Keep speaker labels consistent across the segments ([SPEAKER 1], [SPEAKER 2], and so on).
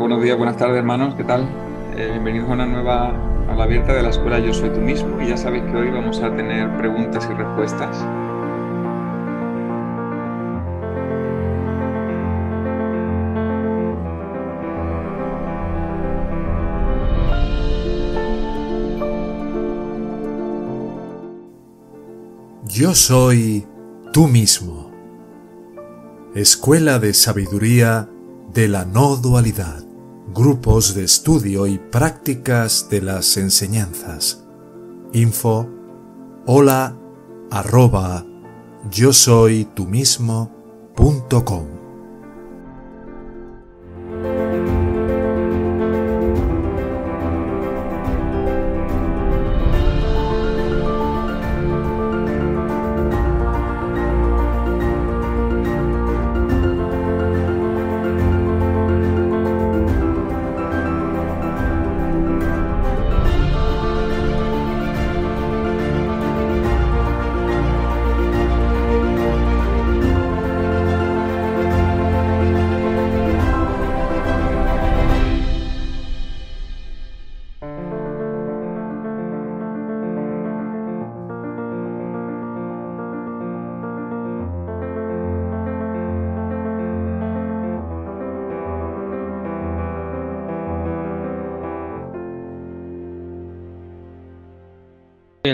[SPEAKER 1] Buenos días, buenas tardes, hermanos. ¿Qué tal? Eh, bienvenidos a una nueva aula abierta de la escuela Yo Soy Tú Mismo. Y ya sabéis que hoy vamos a tener preguntas y respuestas.
[SPEAKER 2] Yo soy tú mismo. Escuela de Sabiduría de la No Dualidad. Grupos de estudio y prácticas de las enseñanzas. Info hola arroba yo soy tú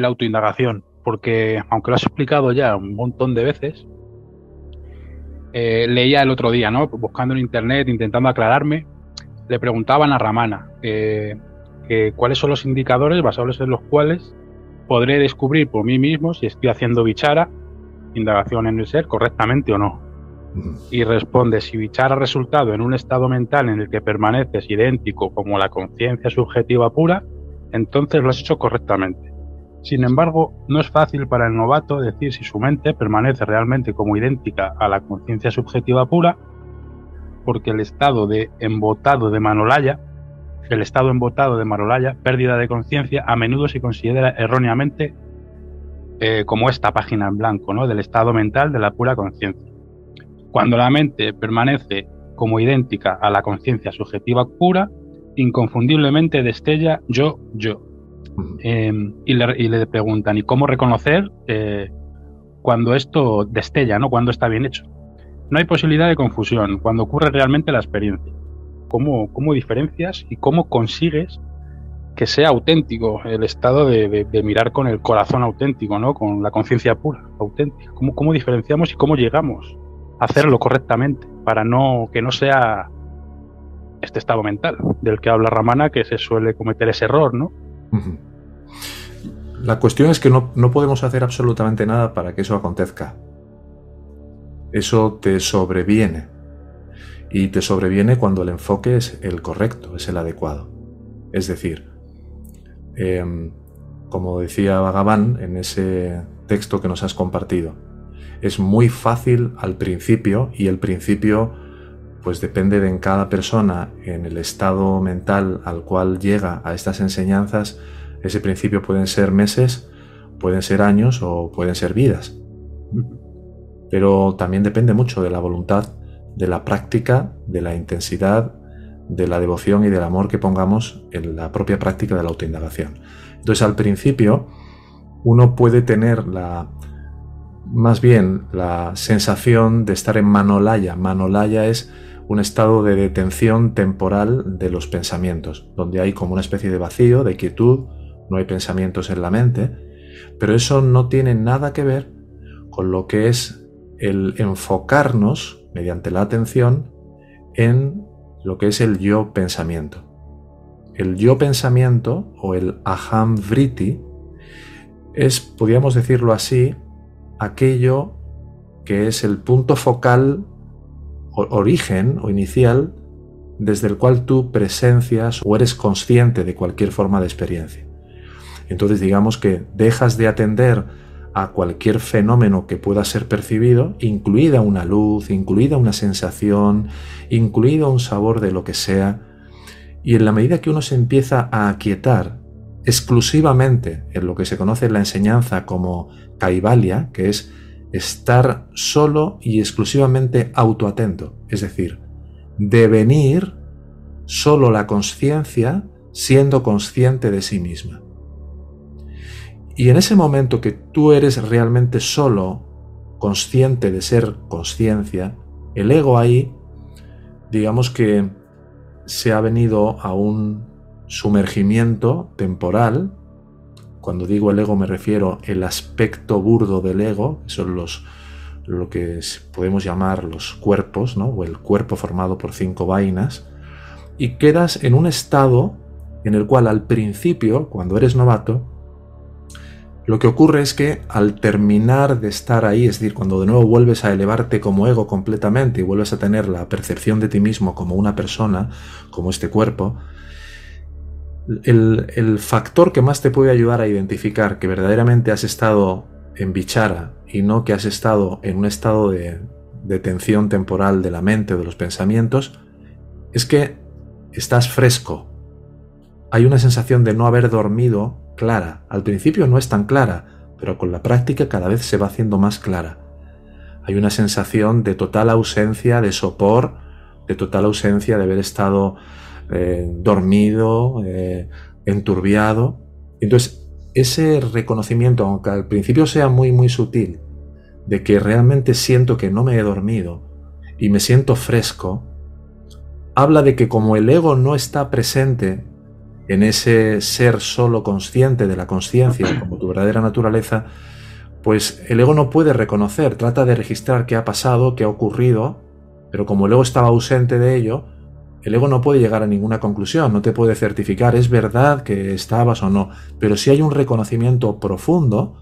[SPEAKER 3] la autoindagación, porque aunque lo has explicado ya un montón de veces, eh, leía el otro día, ¿no? Buscando en internet, intentando aclararme, le preguntaban a Ramana eh, cuáles son los indicadores basados en los cuales podré descubrir por mí mismo si estoy haciendo bichara, indagación en el ser, correctamente o no. Y responde, si bichara ha resultado en un estado mental en el que permaneces idéntico como la conciencia subjetiva pura, entonces lo has hecho correctamente. Sin embargo, no es fácil para el novato decir si su mente permanece realmente como idéntica a la conciencia subjetiva pura, porque el estado de embotado de Manolaya, el estado embotado de Manolaya, pérdida de conciencia, a menudo se considera erróneamente eh, como esta página en blanco, ¿no? del estado mental de la pura conciencia. Cuando la mente permanece como idéntica a la conciencia subjetiva pura, inconfundiblemente destella yo, yo, Em, y, le, preguntan, ¿y cómo reconocer eh, cuando esto destella, ¿no? cuando está bien hecho? No hay posibilidad de confusión cuando ocurre realmente la experiencia. ¿Cómo, diferencias y cómo consigues que sea auténtico el estado de, mirar con el corazón auténtico, ¿no? con la conciencia pura, auténtica? ¿Cómo, ¿Cómo diferenciamos y cómo llegamos a hacerlo correctamente para no que no sea este estado mental del que habla Ramana, que se suele cometer ese error, ¿no?
[SPEAKER 4] La cuestión es que no, podemos hacer absolutamente nada para que eso acontezca. Eso te sobreviene. Y te sobreviene cuando el enfoque es el correcto, es el adecuado. Es decir, em, como decía Bhagavan en ese texto que nos has compartido, es muy fácil al principio y el principio pues depende de en cada persona, en el estado mental al cual llega a estas enseñanzas, ese principio pueden ser meses, pueden ser años o pueden ser vidas. Pero también depende mucho de la voluntad, de la práctica, de la intensidad, de la devoción y del amor que pongamos en la propia práctica de la autoindagación. Entonces al principio uno puede tener la más bien la sensación de estar en manolaya. Manolaya es un estado de detención temporal de los pensamientos, donde hay como una especie de vacío, de quietud, no hay pensamientos en la mente, pero eso no tiene nada que ver con lo que es el enfocarnos mediante la atención en lo que es el yo pensamiento. El yo pensamiento o el aham vritti es, podríamos decirlo así, aquello que es el punto focal origen o inicial desde el cual tú presencias o eres consciente de cualquier forma de experiencia. Entonces digamos que dejas de atender a cualquier fenómeno que pueda ser percibido, incluida una luz, incluida una sensación, incluido un sabor de lo que sea, y en la medida que uno se empieza a aquietar exclusivamente en lo que se conoce en la enseñanza como kaivalya, que es estar solo y exclusivamente autoatento, es decir, devenir solo la conciencia siendo consciente de sí misma. Y en ese momento que tú eres realmente solo consciente de ser conciencia, el ego ahí, digamos que se ha venido a un sumergimiento temporal. Cuando digo el ego me refiero el aspecto burdo del ego, son los lo que podemos llamar los cuerpos, ¿no? o el cuerpo formado por cinco vainas, y quedas en un estado en el cual al principio, cuando eres novato, lo que ocurre es que al terminar de estar ahí, es decir, cuando de nuevo vuelves a elevarte como ego completamente y vuelves a tener la percepción de ti mismo como una persona, como este cuerpo, el, factor que más te puede ayudar a identificar que verdaderamente has estado en bichara y no que has estado en un estado de, de tensión temporal de la mente o de los pensamientos, es que estás fresco. Hay una sensación de no haber dormido clara. Al principio no es tan clara, pero con la práctica cada vez se va haciendo más clara. Hay una sensación de total ausencia de sopor, de total ausencia de haber estado eh, dormido, eh, enturbiado. Entonces, ese reconocimiento, aunque al principio sea muy, muy sutil, de que realmente siento que no me he dormido y me siento fresco, habla de que como el ego no está presente en ese ser solo consciente de la conciencia como tu verdadera naturaleza, pues el ego no puede reconocer, trata de registrar qué ha pasado, qué ha ocurrido, pero como el ego estaba ausente de ello, el ego no puede llegar a ninguna conclusión, no te puede certificar, es verdad que estabas o no, pero si hay un reconocimiento profundo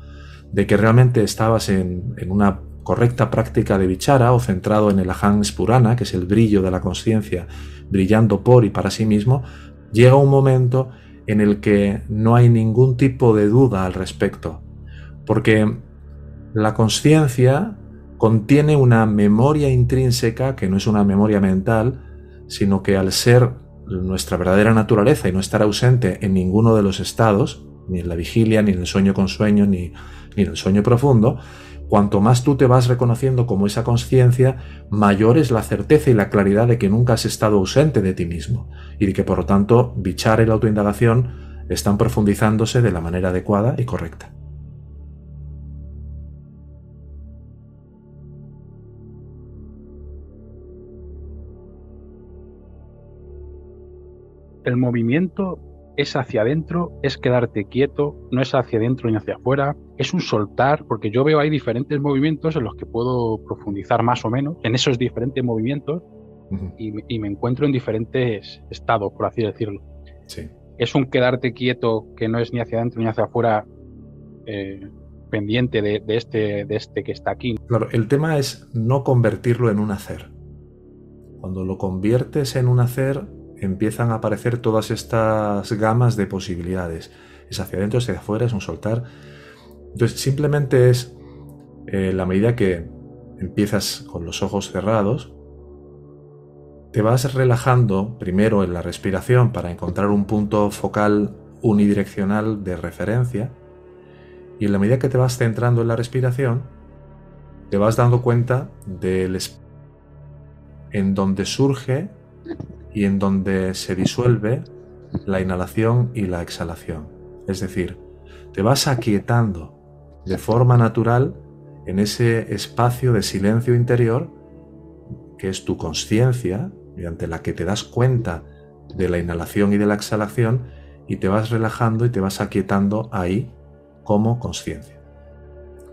[SPEAKER 4] de que realmente estabas en, una correcta práctica de bichara o centrado en el aham spurana, que es el brillo de la conciencia brillando por y para sí mismo, llega un momento en el que no hay ningún tipo de duda al respecto, porque la conciencia contiene una memoria intrínseca que no es una memoria mental, sino que al ser nuestra verdadera naturaleza y no estar ausente en ninguno de los estados, ni en la vigilia, ni en el sueño con sueño, ni, ni en el sueño profundo, Cuanto más tú te vas reconociendo como esa conciencia, mayor es la certeza y la claridad de que nunca has estado ausente de ti mismo y de que por lo tanto bichar y la autoindagación están profundizándose de la manera adecuada y correcta.
[SPEAKER 3] El movimiento es hacia adentro, es quedarte quieto, no es hacia adentro ni hacia afuera, es un soltar, porque yo veo ahí diferentes movimientos en los que puedo profundizar más o menos en esos diferentes movimientos y, me encuentro en diferentes estados, por así decirlo. Es un quedarte quieto que no es ni hacia adentro ni hacia afuera eh, pendiente de, este, de este que está aquí.
[SPEAKER 4] Claro, el tema es no convertirlo en un hacer. Cuando lo conviertes en un hacer, empiezan a aparecer todas estas gamas de posibilidades. Es hacia adentro, es hacia afuera, es un soltar. Entonces simplemente es eh, la medida que empiezas con los ojos cerrados, te vas relajando primero en la respiración para encontrar un punto focal unidireccional de referencia y en la medida que te vas centrando en la respiración, te vas dando cuenta del en donde surge y en donde se disuelve la inhalación y la exhalación. Es decir, te vas aquietando de forma natural en ese espacio de silencio interior que es tu conciencia, mediante la que te das cuenta de la inhalación y de la exhalación y te vas relajando y te vas aquietando ahí como conciencia.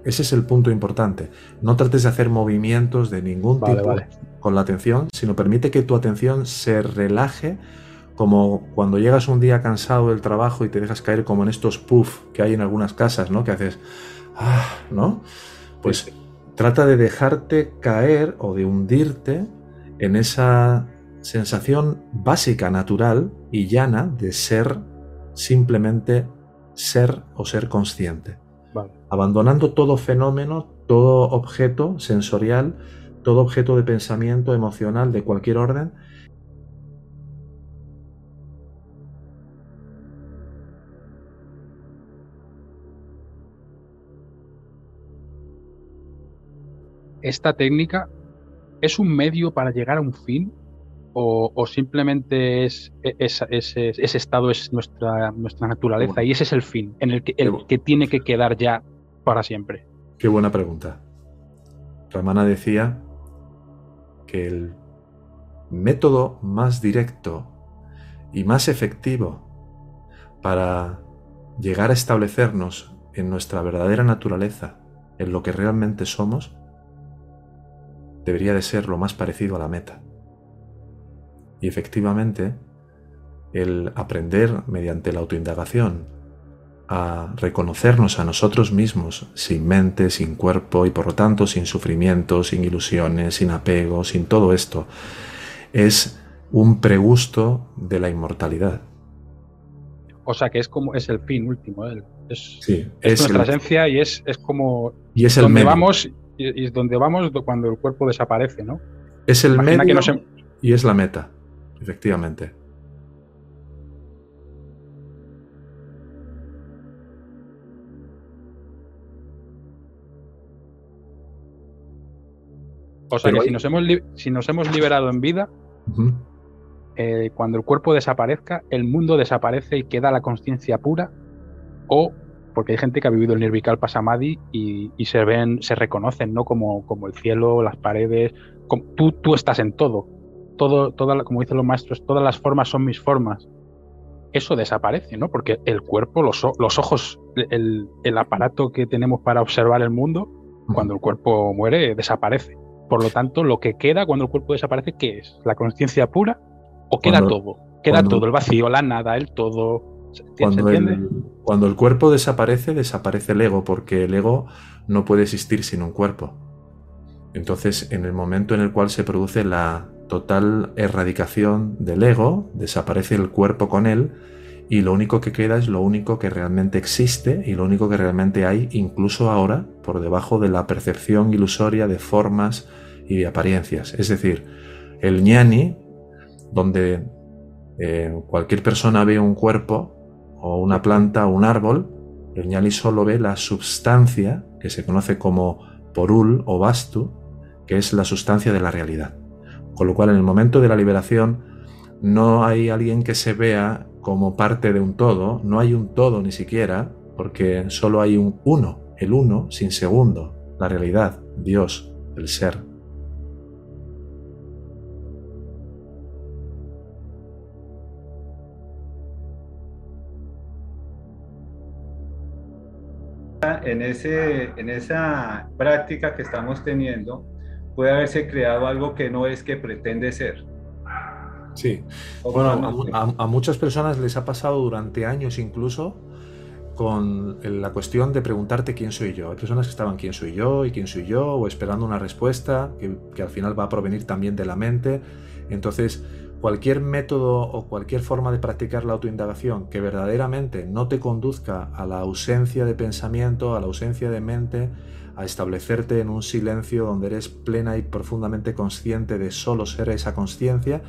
[SPEAKER 4] Ese es el punto importante. No trates de hacer movimientos de ningún tipo con la atención, sino permite que tu atención se relaje como cuando llegas un día cansado del trabajo y te dejas caer como en estos puff que hay en algunas casas, ¿no? Que haces, ah, ¿no? Pues trata de dejarte caer o de hundirte en esa sensación básica, natural y llana de ser simplemente ser o ser consciente abandonando todo fenómeno, todo objeto sensorial, todo objeto de pensamiento emocional de cualquier orden.
[SPEAKER 3] Esta técnica es un medio para llegar a un fin o, simplemente es, ese estado es nuestra, nuestra naturaleza y ese es el fin en el que, el que tiene que quedar ya para siempre?
[SPEAKER 4] Qué buena pregunta. Ramana decía que el método más directo y más efectivo para llegar a establecernos en nuestra verdadera naturaleza, en lo que realmente somos, debería de ser lo más parecido a la meta. Y efectivamente, el aprender mediante la autoindagación a reconocernos a nosotros mismos sin mente, sin cuerpo y por lo tanto sin sufrimiento, sin ilusiones, sin apego, sin todo esto, es un pregusto de la inmortalidad.
[SPEAKER 3] O sea que es como es el fin último, es, es, nuestra esencia y es, es como
[SPEAKER 4] y es el
[SPEAKER 3] donde vamos y, es donde vamos cuando el cuerpo desaparece, ¿no?
[SPEAKER 4] Es el medio y es la meta, efectivamente.
[SPEAKER 3] O sea que si, nos hemos si nos hemos liberado en vida, eh, cuando el cuerpo desaparezca, el mundo desaparece y queda la conciencia pura, o porque hay gente que ha vivido el Nirvikalpa Samadhi y, y se ven, se reconocen, ¿no? Como, como el cielo, las paredes, tú, tú estás en todo. Todo, toda, como dicen los maestros, todas las formas son mis formas. Eso desaparece, ¿no? Porque el cuerpo, los, los ojos, el, el aparato que tenemos para observar el mundo, cuando el cuerpo muere, desaparece. Por lo tanto, lo que queda cuando el cuerpo desaparece, ¿qué es? ¿La conciencia pura? ¿O queda todo? Queda todo, el vacío, la nada, el todo.
[SPEAKER 4] Cuando el, cuando el cuerpo desaparece, desaparece el ego, porque el ego no puede existir sin un cuerpo. Entonces, en el momento en el cual se produce la total erradicación del ego, desaparece el cuerpo con él, y lo único que queda es lo único que realmente existe y lo único que realmente hay, incluso ahora, por debajo de la percepción ilusoria de formas y de apariencias. Es decir, el ñani, donde eh, cualquier persona ve un cuerpo o una planta o un árbol, el ñani solo ve la sustancia que se conoce como porul o bastu, que es la sustancia de la realidad. Con lo cual, en el momento de la liberación, no hay alguien que se vea como parte de un todo, no hay un todo ni siquiera, porque solo hay un uno, el uno sin segundo, la realidad, Dios, el ser.
[SPEAKER 5] En, ese, en esa práctica que estamos teniendo, puede haberse creado algo que no es que pretende ser.
[SPEAKER 4] Sí. Bueno, a, muchas personas les ha pasado durante años incluso con la cuestión de preguntarte quién soy yo. Hay personas que estaban quién soy yo y quién soy yo, o esperando una respuesta que, que al final va a provenir también de la mente. Entonces, cualquier método o cualquier forma de practicar la autoindagación que verdaderamente no te conduzca a la ausencia de pensamiento, a la ausencia de mente, a establecerte en un silencio donde eres plena y profundamente consciente de solo ser esa conciencia,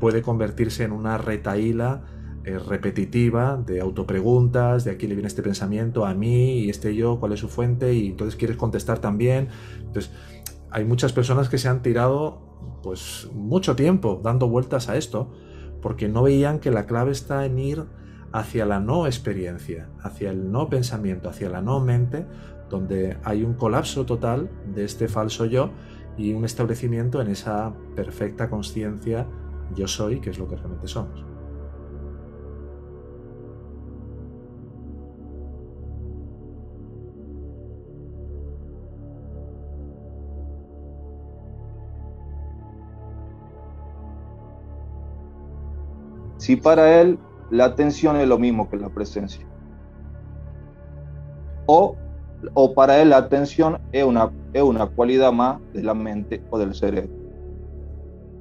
[SPEAKER 4] puede convertirse en una retaíla eh, repetitiva de autopreguntas, de aquí le viene este pensamiento a mí y este yo, cuál es su fuente y entonces quieres contestar también. Entonces, hay muchas personas que se han tirado pues mucho tiempo dando vueltas a esto porque no veían que la clave está en ir hacia la no experiencia, hacia el no pensamiento, hacia la no mente, donde hay un colapso total de este falso yo y un establecimiento en esa perfecta conciencia yo soy, que es lo que realmente somos.
[SPEAKER 6] Si para él la atención es lo mismo que la presencia. O, o para él la atención es una, es una cualidad más de la mente o del cerebro.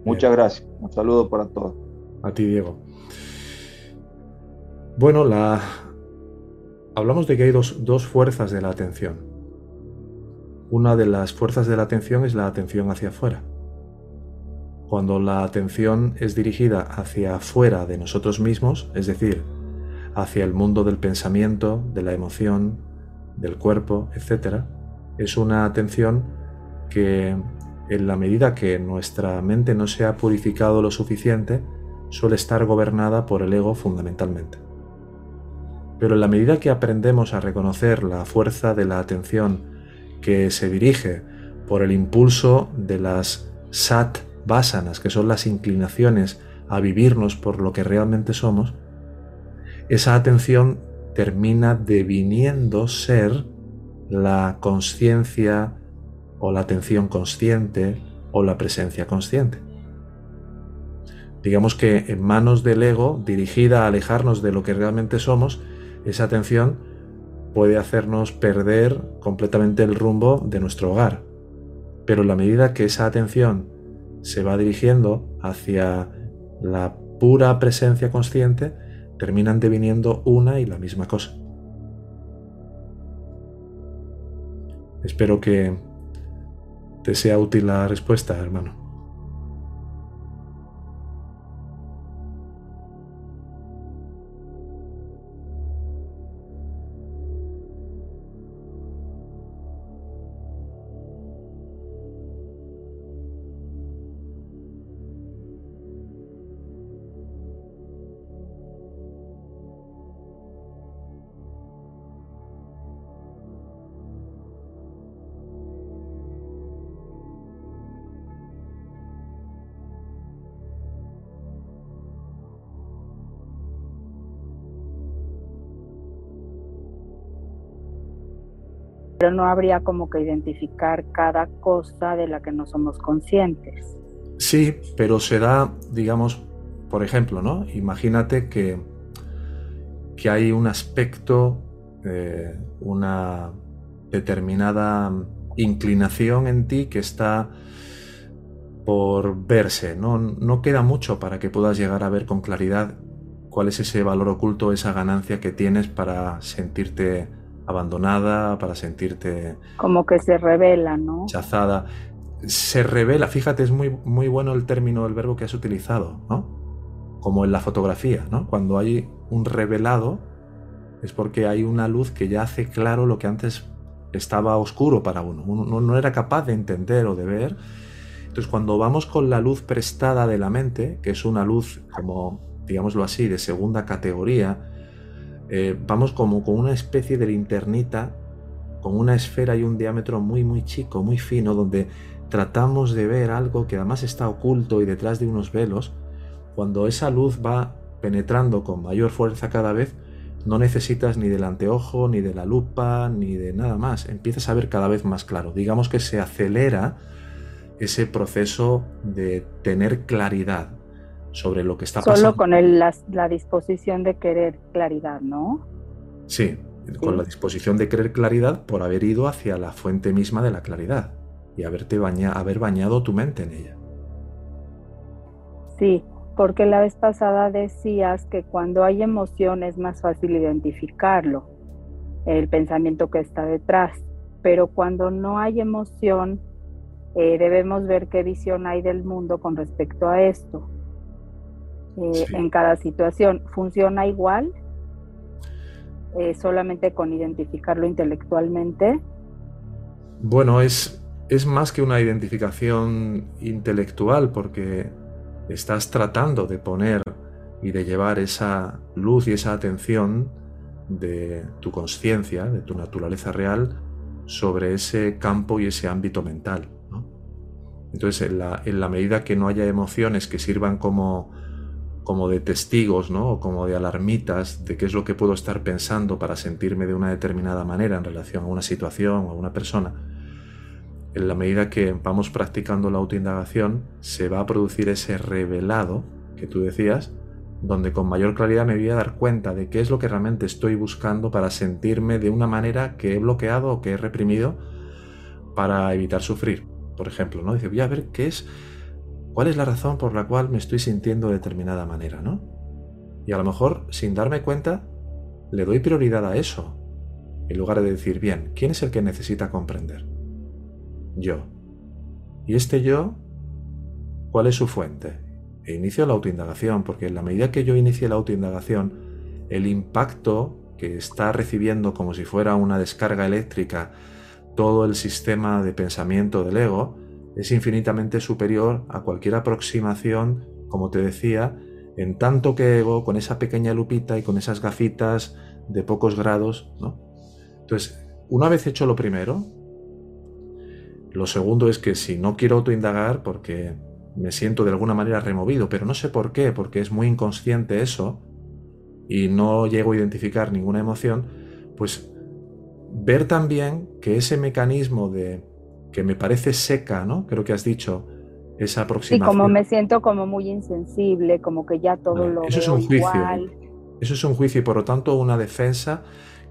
[SPEAKER 6] Muchas gracias. Un saludo para todos.
[SPEAKER 4] A ti, Diego. Bueno, la... hablamos de que hay dos, dos fuerzas de la atención. Una de las fuerzas de la atención es la atención hacia afuera. Cuando la atención es dirigida hacia afuera de nosotros mismos, es decir, hacia el mundo del pensamiento, de la emoción, del cuerpo, etc., es una atención que en la medida que nuestra mente no se ha purificado lo suficiente, suele estar gobernada por el ego fundamentalmente. Pero en la medida que aprendemos a reconocer la fuerza de la atención que se dirige por el impulso de las sat vasanas, que son las inclinaciones a vivirnos por lo que realmente somos, esa atención termina deviniendo ser la conciencia o la atención consciente o la presencia consciente. Digamos que en manos del ego, dirigida a alejarnos de lo que realmente somos, esa atención puede hacernos perder completamente el rumbo de nuestro hogar. Pero en la medida que esa atención se va dirigiendo hacia la pura presencia consciente, terminan deviniendo una y la misma cosa. Espero que te sea útil la respuesta, hermano.
[SPEAKER 7] Pero no habría como que identificar cada cosa de la que no somos conscientes.
[SPEAKER 4] Sí, pero se da, digamos, por ejemplo, ¿no? Imagínate que, que hay un aspecto, eh, una determinada inclinación en ti que está por verse, ¿no? No queda mucho para que puedas llegar a ver con claridad cuál es ese valor oculto, esa ganancia que tienes para sentirte abandonada, para sentirte...
[SPEAKER 7] Como que se revela, ¿no?
[SPEAKER 4] Chazada. Se revela, fíjate, es muy, muy bueno el término, el verbo que has utilizado, ¿no? Como en la fotografía, ¿no? Cuando hay un revelado es porque hay una luz que ya hace claro lo que antes estaba oscuro para uno. Uno no era capaz de entender o de ver. Entonces cuando vamos con la luz prestada de la mente, que es una luz como, digámoslo así, de segunda categoría, eh, vamos como con una especie de linternita, con una esfera y un diámetro muy muy chico, muy fino, donde tratamos de ver algo que además está oculto y detrás de unos velos. Cuando esa luz va penetrando con mayor fuerza cada vez, no necesitas ni del anteojo, ni de la lupa, ni de nada más. Empiezas a ver cada vez más claro. Digamos que se acelera ese proceso de tener claridad, sobre lo que está pasando.
[SPEAKER 7] Solo con el, la, disposición de querer claridad, ¿no?
[SPEAKER 4] Sí, con la disposición de querer claridad por haber ido hacia la fuente misma de la claridad y haberte baña, haber bañado tu mente en ella.
[SPEAKER 7] Sí, porque la vez pasada decías que cuando hay emoción es más fácil identificarlo, el pensamiento que está detrás, pero cuando no hay emoción eh, debemos ver qué visión hay del mundo con respecto a esto. Eh, en cada situación. ¿Funciona igual? Eh, solamente con identificarlo intelectualmente.
[SPEAKER 4] Bueno, es, es más que una identificación intelectual porque estás tratando de poner y de llevar esa luz y esa atención de tu conciencia, de tu naturaleza real, sobre ese campo y ese ámbito mental. Entonces, en la, en la medida que no haya emociones que sirvan como como de testigos, ¿no? O como de alarmitas de qué es lo que puedo estar pensando para sentirme de una determinada manera en relación a una situación o a una persona. En la medida que vamos practicando la autoindagación, se va a producir ese revelado que tú decías, donde con mayor claridad me voy a dar cuenta de qué es lo que realmente estoy buscando para sentirme de una manera que he bloqueado o que he reprimido para evitar sufrir. Por ejemplo, ¿no? Dice, voy a ver qué es ¿Cuál es la razón por la cual me estoy sintiendo de determinada manera, no? Y a lo mejor, sin darme cuenta, le doy prioridad a eso, en lugar de decir, bien, ¿quién es el que necesita comprender? Yo. ¿Y este yo? ¿Cuál es su fuente? E inicio la autoindagación, porque en la medida que yo inicie la autoindagación, el impacto que está recibiendo como si fuera una descarga eléctrica todo el sistema de pensamiento del ego, es infinitamente superior a cualquier aproximación, como te decía, en tanto que ego, con esa pequeña lupita y con esas gafitas de pocos grados, ¿no? Entonces, una vez hecho lo primero, lo segundo es que si no quiero autoindagar, porque me siento de alguna manera removido, pero no sé por qué, porque es muy inconsciente eso, y no llego a identificar ninguna emoción, pues ver también que ese mecanismo de que me parece seca, ¿no? Creo que has dicho, esa aproximación.
[SPEAKER 7] Y como me siento como muy insensible, como que ya todo lo
[SPEAKER 4] Eso es un juicio. Eso es un juicio y por lo tanto una defensa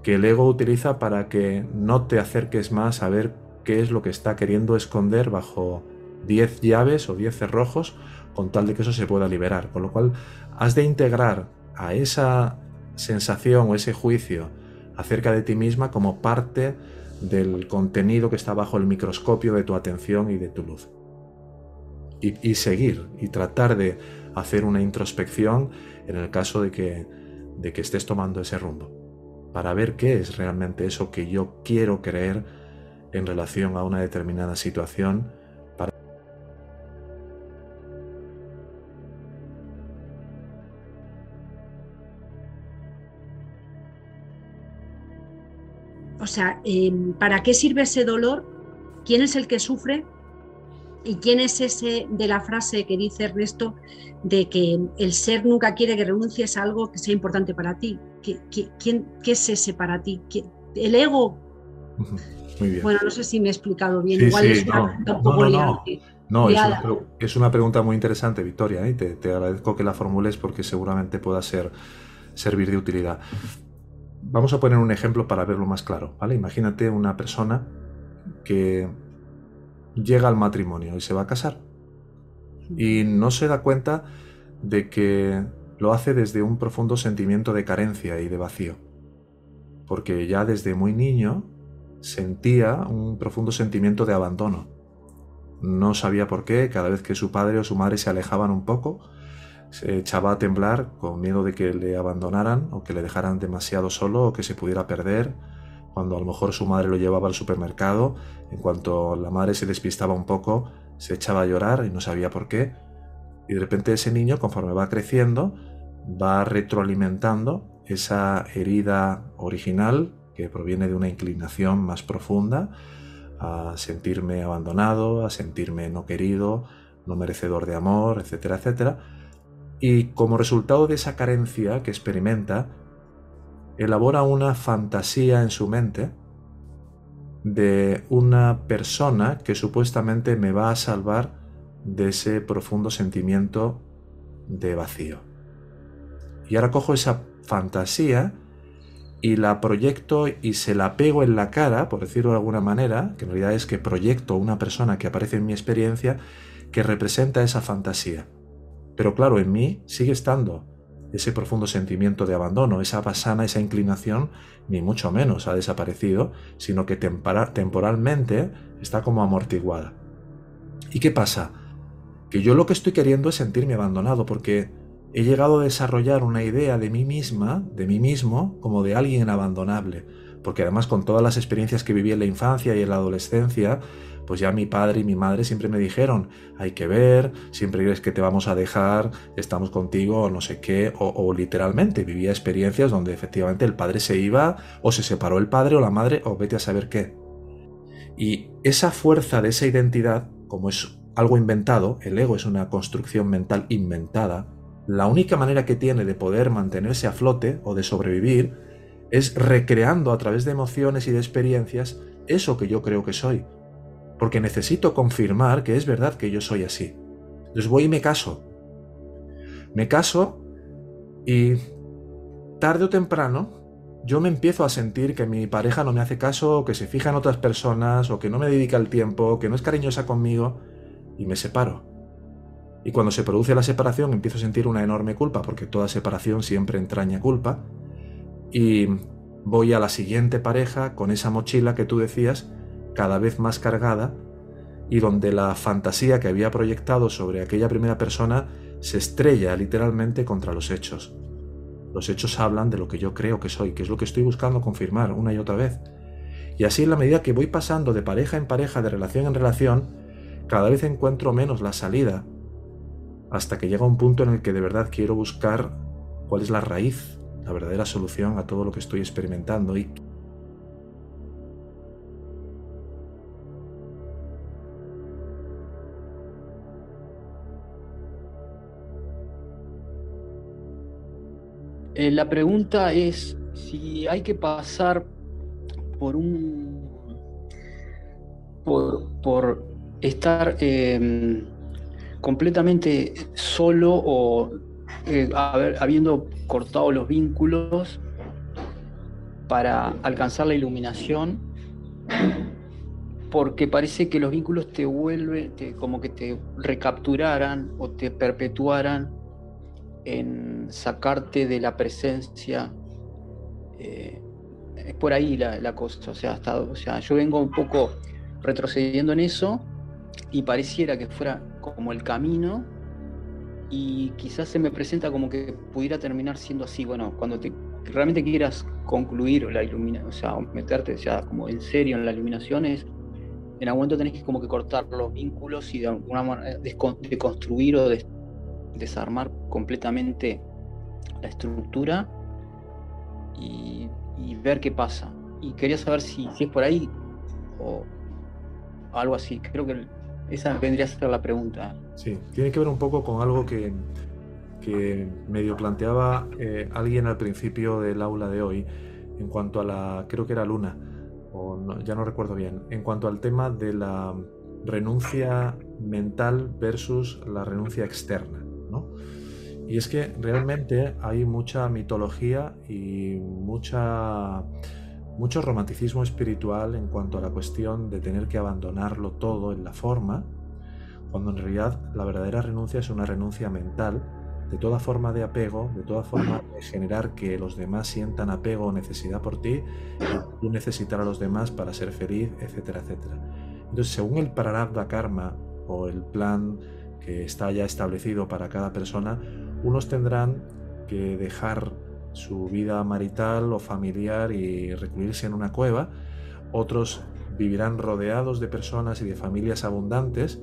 [SPEAKER 4] que el ego utiliza para que no te acerques más a ver qué es lo que está queriendo esconder bajo 10 llaves o 10 cerrojos con tal de que eso se pueda liberar. Con lo cual has de integrar a esa sensación o ese juicio acerca de ti misma como parte del contenido que está bajo el microscopio de tu atención y de tu luz. Y, seguir y tratar de hacer una introspección en el caso de que, de que estés tomando ese rumbo, para ver qué es realmente eso que yo quiero creer en relación a una determinada situación
[SPEAKER 8] sea, em, ¿para qué sirve ese dolor? ¿Quién es el que sufre? ¿Y quién es ese de la frase que dice Ernesto de que el ser nunca quiere que renuncies a algo que sea importante para ti? ¿Qué, quién, qué es ese para ti? ¿El ego? Muy bien. Bueno, no sé si me he explicado bien. Igual es una pregunta un poco
[SPEAKER 4] no, no, es, una, es una, pregunta muy interesante, Victoria, y te, te, agradezco que la formules porque seguramente pueda ser, servir de utilidad. Vamos a poner un ejemplo para verlo más claro, ¿vale? Imagínate una persona que llega al matrimonio y se va a casar y no se da cuenta de que lo hace desde un profundo sentimiento de carencia y de vacío, porque ya desde muy niño sentía un profundo sentimiento de abandono. No sabía por qué, cada vez que su padre o su madre se alejaban un poco, se echaba a temblar con miedo de que le abandonaran o que le dejaran demasiado solo o que se pudiera perder. Cuando a lo mejor su madre lo llevaba al supermercado, en cuanto la madre se despistaba un poco, se echaba a llorar y no sabía por qué. Y de repente ese niño, conforme va creciendo, va retroalimentando esa herida original que proviene de una inclinación más profunda a sentirme abandonado, a sentirme no querido, no merecedor de amor, etcétera, etcétera y como resultado de esa carencia que experimenta, elabora una fantasía en su mente de una persona que supuestamente me va a salvar de ese profundo sentimiento de vacío. Y ahora cojo esa fantasía y la proyecto y se la pego en la cara, por decirlo de alguna manera, que en realidad es que proyecto una persona que aparece en mi experiencia que representa esa fantasía. Pero claro, en mí sigue estando ese profundo sentimiento de abandono, esa basana, esa inclinación, ni mucho menos ha desaparecido, sino que temporalmente está como amortiguada. ¿Y qué pasa? Que yo lo que estoy queriendo es sentirme abandonado porque he llegado a desarrollar una idea de mí misma, de mí mismo, como de alguien abandonable, porque además con todas las experiencias que viví en la infancia y en la adolescencia, pues ya mi padre y mi madre siempre me dijeron, hay que ver, siempre crees que te vamos a dejar, estamos contigo o no sé qué, o, literalmente vivía experiencias donde efectivamente el padre se iba o se separó el padre o la madre o vete a saber qué. Y esa fuerza de esa identidad, como es algo inventado, el ego es una construcción mental inventada, la única manera que tiene de poder mantenerse a flote o de sobrevivir es recreando a través de emociones y de experiencias eso que yo creo que soy, porque necesito confirmar que es verdad que yo soy así. Entonces voy y me caso. Me caso y tarde o temprano yo me empiezo a sentir que mi pareja no me hace caso, que se fija en otras personas, o que no me dedica el tiempo, que no es cariñosa conmigo, y me separo. Y cuando se produce la separación empiezo a sentir una enorme culpa, porque toda separación siempre entraña culpa, y voy a la siguiente pareja con esa mochila que tú decías, cada vez más cargada y donde la fantasía que había proyectado sobre aquella primera persona se estrella literalmente contra los hechos. Los hechos hablan de lo que yo creo que soy, que es lo que estoy buscando confirmar una y otra vez. Y así en la medida que voy pasando de pareja en pareja, de relación en relación, cada vez encuentro menos la salida hasta que llega un punto en el que de verdad quiero buscar cuál es la raíz, la verdadera solución a todo lo que estoy experimentando y
[SPEAKER 9] Eh, la pregunta es si hay que pasar por un. por, estar em, completamente solo o eh, habiendo cortado los vínculos para alcanzar la iluminación, porque parece que los vínculos te vuelven, como que te recapturaran o te perpetuaran en sacarte de la presencia. Eh, es por ahí la, cosa. O sea, hasta, o sea, yo vengo un poco retrocediendo en eso y pareciera que fuera como el camino y quizás se me presenta como que pudiera terminar siendo así. Bueno, cuando te realmente quieras concluir la iluminación, o sea, meterte ya como en serio en la iluminación es en algún momento tenés que como que cortar los vínculos y de alguna manera deconstruir o de, desarmar completamente la estructura y, ver qué pasa. Y quería saber si, si, es por ahí o algo así. Creo que esa vendría a ser la pregunta.
[SPEAKER 4] Sí, tiene que ver un poco con algo que, que medio planteaba eh, alguien al principio del aula de hoy en cuanto a la, creo que era Luna, o ya no recuerdo bien, en cuanto al tema de la renuncia mental versus la renuncia externa. Y es que realmente hay mucha mitología y mucha, mucho romanticismo espiritual en cuanto a la cuestión de tener que abandonarlo todo en la forma, cuando en realidad la verdadera renuncia es una renuncia mental de toda forma de apego, de toda forma de generar que los demás sientan apego o necesidad por ti, y tú necesitar a los demás para ser feliz, etcétera, etcétera. Entonces, según el Prarabdha Karma o el plan que está ya establecido para cada persona, unos tendrán que dejar su vida marital o familiar y recluirse en una cueva, otros vivirán rodeados de personas y de familias abundantes,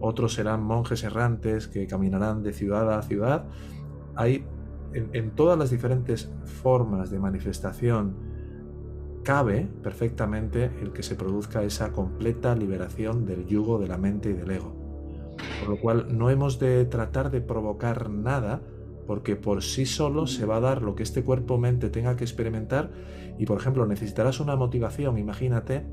[SPEAKER 4] otros serán monjes errantes que caminarán de ciudad a ciudad. Hay en, en todas las diferentes formas de manifestación cabe perfectamente el que se produzca esa completa liberación del yugo de la mente y del ego. Por lo cual no hemos de tratar de provocar nada porque por sí solo se va a dar lo que este cuerpo-mente tenga que experimentar y por ejemplo necesitarás una motivación, imagínate,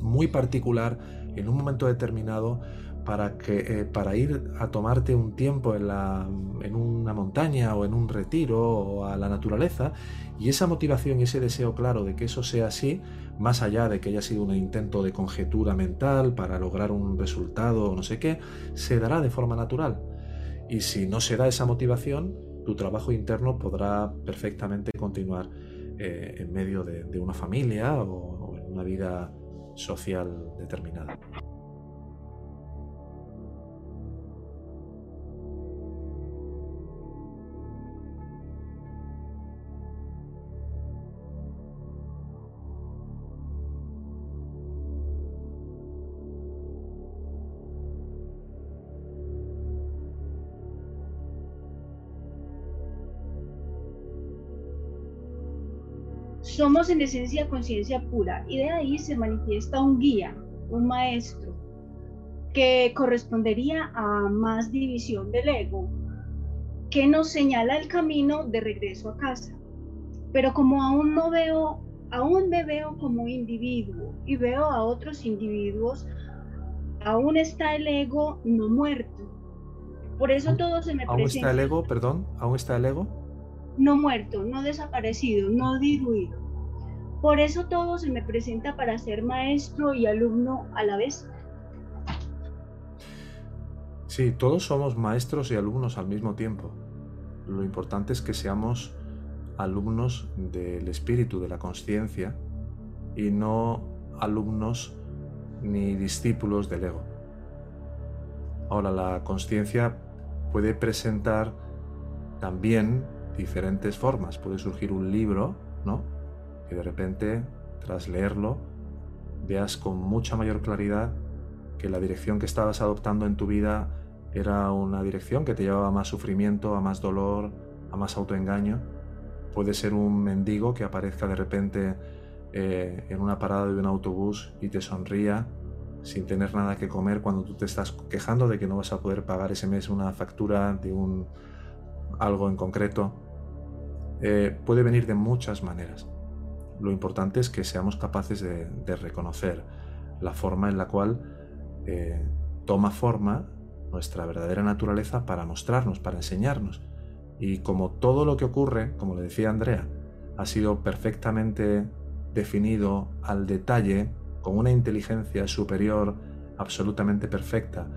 [SPEAKER 4] muy particular en un momento determinado para, que, eh, para ir a tomarte un tiempo en, la, en una montaña o en un retiro o a la naturaleza y esa motivación y ese deseo claro de que eso sea así, más allá de que haya sido un intento de conjetura mental para lograr un resultado o no sé qué, se dará de forma natural. Y si no se da esa motivación, tu trabajo interno podrá perfectamente continuar eh, en medio de, una familia o en una vida social determinada.
[SPEAKER 10] Somos en esencia conciencia pura y de ahí se manifiesta un guía, un maestro, que correspondería a más división del ego, que nos señala el camino de regreso a casa. Pero como aún no veo, aún me veo como individuo y veo a otros individuos, aún está el ego no muerto. Por eso todo se me
[SPEAKER 4] ¿Aún está el ego, perdón? ¿Aún está el ego?
[SPEAKER 10] No muerto, no desaparecido, no diluido. Por eso todo se me presenta para ser maestro y alumno a la vez.
[SPEAKER 4] Sí, todos somos maestros y alumnos al mismo tiempo. Lo importante es que seamos alumnos del espíritu, de la conciencia, y no alumnos ni discípulos del ego. Ahora, la conciencia puede presentar también diferentes formas. Puede surgir un libro, ¿no? Que de repente, tras leerlo, veas con mucha mayor claridad que la dirección que estabas adoptando en tu vida era una dirección que te llevaba a más sufrimiento, a más dolor, a más autoengaño. Puede ser un mendigo que aparezca de repente eh, en una parada de un autobús y te sonría sin tener nada que comer cuando tú te estás quejando de que no vas a poder pagar ese mes una factura de un algo en concreto. Eh, puede venir de muchas maneras. Lo importante es que seamos capaces de, reconocer la forma en la cual eh, toma forma nuestra verdadera naturaleza para mostrarnos, para enseñarnos. Y como todo lo que ocurre, como le decía Andrea, ha sido perfectamente definido al detalle, con una inteligencia superior absolutamente perfecta,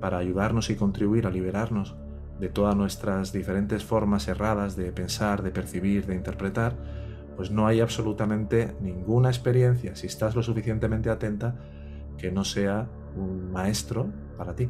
[SPEAKER 4] para ayudarnos y contribuir a liberarnos de todas nuestras diferentes formas erradas de pensar, de percibir, de interpretar, pues no hay absolutamente ninguna experiencia, si estás lo suficientemente atenta, que no sea un maestro para ti.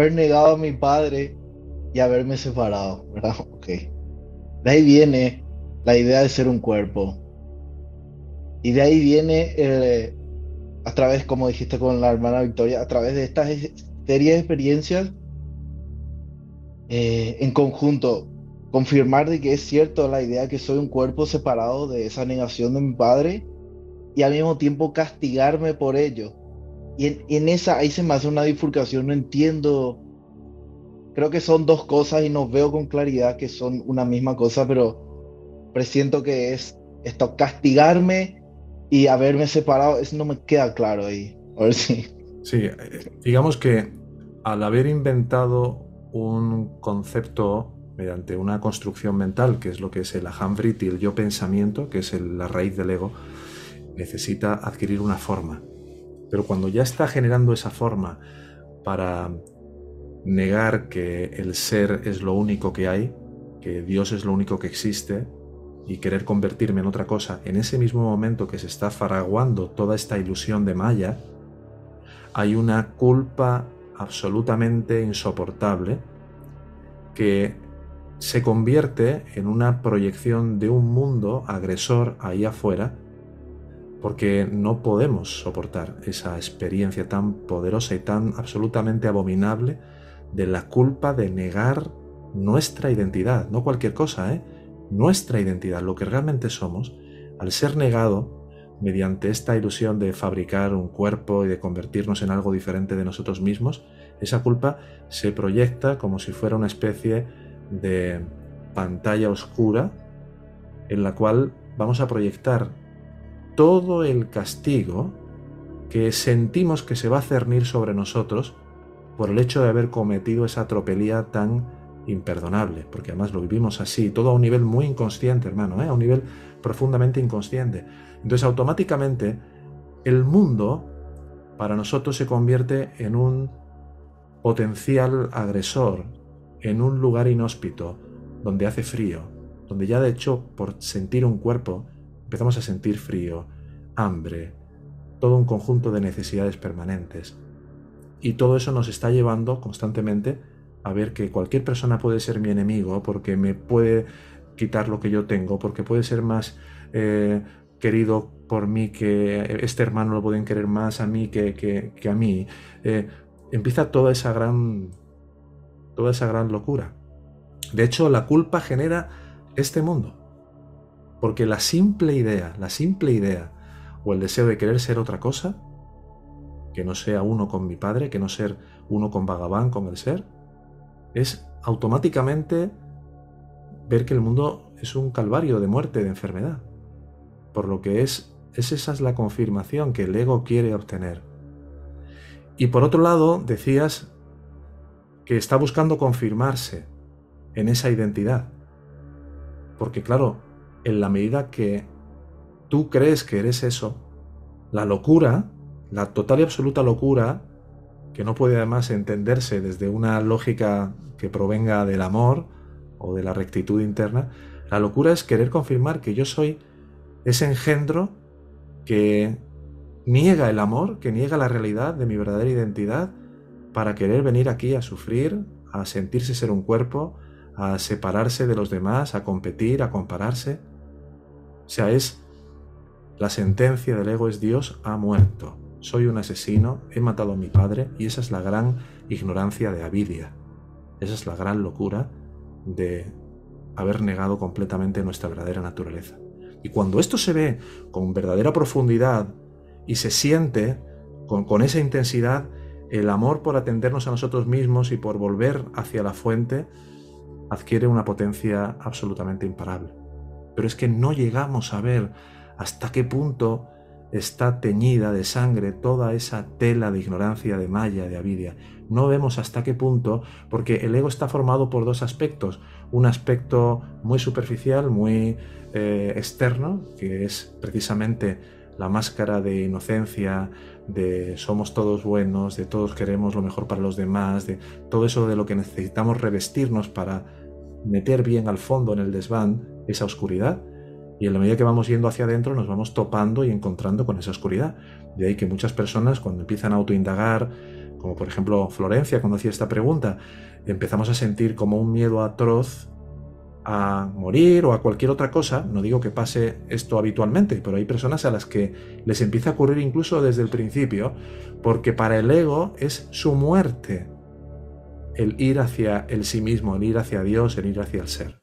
[SPEAKER 11] Haber negado a mi padre y haberme separado, ¿verdad? Ok. De ahí viene la idea de ser un cuerpo. Y de ahí viene, eh, a través, como dijiste con la hermana Victoria, a través de estas serie de experiencias eh, en conjunto, confirmar de que es cierto la idea de que soy un cuerpo separado de esa negación de mi padre y al mismo tiempo castigarme por ello y en, esa, ahí se me hace una bifurcación, no entiendo. Creo que son dos cosas y no veo con claridad que son una misma cosa, pero presiento que es esto, castigarme y haberme separado, eso no me queda claro ahí. A ver si.
[SPEAKER 4] Sí, eh, digamos que al haber inventado un concepto mediante una construcción mental, que es lo que es el Ahambrit y el yo pensamiento, que es la raíz del ego, necesita adquirir una forma. Pero cuando ya está generando esa forma para negar que el ser es lo único que hay, que Dios es lo único que existe, y querer convertirme en otra cosa, en ese mismo momento que se está faraguando toda esta ilusión de Maya, hay una culpa absolutamente insoportable que se convierte en una proyección de un mundo agresor ahí afuera porque no podemos soportar esa experiencia tan poderosa y tan absolutamente abominable de la culpa de negar nuestra identidad, no cualquier cosa, ¿eh? nuestra identidad, lo que realmente somos, al ser negado mediante esta ilusión de fabricar un cuerpo y de convertirnos en algo diferente de nosotros mismos, esa culpa se proyecta como si fuera una especie de pantalla oscura en la cual vamos a proyectar todo el castigo que sentimos que se va a cernir sobre nosotros por el hecho de haber cometido esa tropelía tan imperdonable, porque además lo vivimos así, todo a un nivel muy inconsciente, hermano, ¿eh? a un nivel profundamente inconsciente. Entonces automáticamente el mundo para nosotros se convierte en un potencial agresor, en un lugar inhóspito, donde hace frío, donde ya de hecho por sentir un cuerpo empezamos a sentir frío, hambre, todo un conjunto de necesidades permanentes. Y todo eso nos está llevando constantemente a ver que cualquier persona puede ser mi enemigo porque me puede quitar lo que yo tengo, porque puede ser más eh, querido por mí que este hermano lo pueden querer más a mí que, a mí. Eh, empieza toda esa gran toda esa gran locura. De hecho, la culpa genera este mundo. Porque la simple idea, la simple idea o el deseo de querer ser otra cosa, que no sea uno con mi padre, que no ser uno con Vagabán, con el ser, es automáticamente ver que el mundo es un calvario de muerte, de enfermedad. Por lo que es, es esa es la confirmación que el ego quiere obtener. Y por otro lado, decías que está buscando confirmarse en esa identidad. Porque claro, en la medida que tú crees que eres eso, la locura, la total y absoluta locura, que no puede además entenderse desde una lógica que provenga del amor o de la rectitud interna, la locura es querer confirmar que yo soy ese engendro que niega el amor, que niega la realidad de mi verdadera identidad para querer venir aquí a sufrir, a sentirse ser un cuerpo, a separarse de los demás, a competir, a compararse. O sea, es la sentencia del ego es Dios ha muerto. Soy un asesino, he matado a mi padre y esa es la gran ignorancia de Avidia. Esa es la gran locura de haber negado completamente nuestra verdadera naturaleza. Y cuando esto se ve con verdadera profundidad y se siente con, con esa intensidad, el amor por atendernos a nosotros mismos y por volver hacia la fuente adquiere una potencia absolutamente imparable. Pero es que no llegamos a ver hasta qué punto está teñida de sangre toda esa tela de ignorancia, de malla, de avidia. No vemos hasta qué punto, porque el ego está formado por dos aspectos. Un aspecto muy superficial, muy eh, externo, que es precisamente la máscara de inocencia, de somos todos buenos, de todos queremos lo mejor para los demás, de todo eso de lo que necesitamos revestirnos para meter bien al fondo en el desván esa oscuridad. Y en la medida que vamos yendo hacia adentro nos vamos topando y encontrando con esa oscuridad. De ahí que muchas personas cuando empiezan a autoindagar, como por ejemplo Florencia cuando hacía esta pregunta, empezamos a sentir como un miedo atroz a morir o a cualquier otra cosa. No digo que pase esto habitualmente, pero hay personas a las que les empieza a ocurrir incluso desde el principio, porque para el ego es su muerte el ir hacia el sí mismo, el ir hacia Dios, el ir hacia el ser.